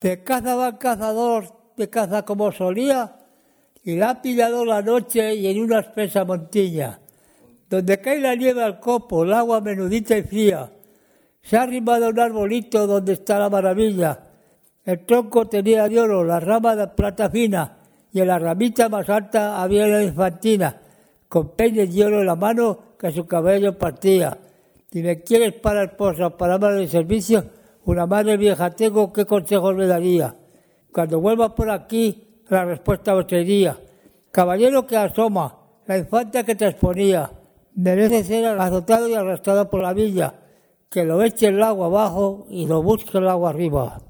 De caza va el cazador, de caza como solía, y la ha pillado la noche y en una espesa montilla, donde cae la nieve al copo, el agua menudita y fría. Se ha arrimado un arbolito donde está la maravilla. El tronco tenía de oro, la rama de plata fina, y en la ramita más alta había la infantina, con peines de oro en la mano que su cabello partía. Si me quieres para esposa, para madre de servicio, una madre vieja tengo, ¿qué consejos me daría? Cuando vuelva por aquí, la respuesta os sería, caballero que asoma, la infanta que te exponía, merece ser azotado y arrastrado por la villa, que lo eche el agua abajo y lo busque el agua arriba.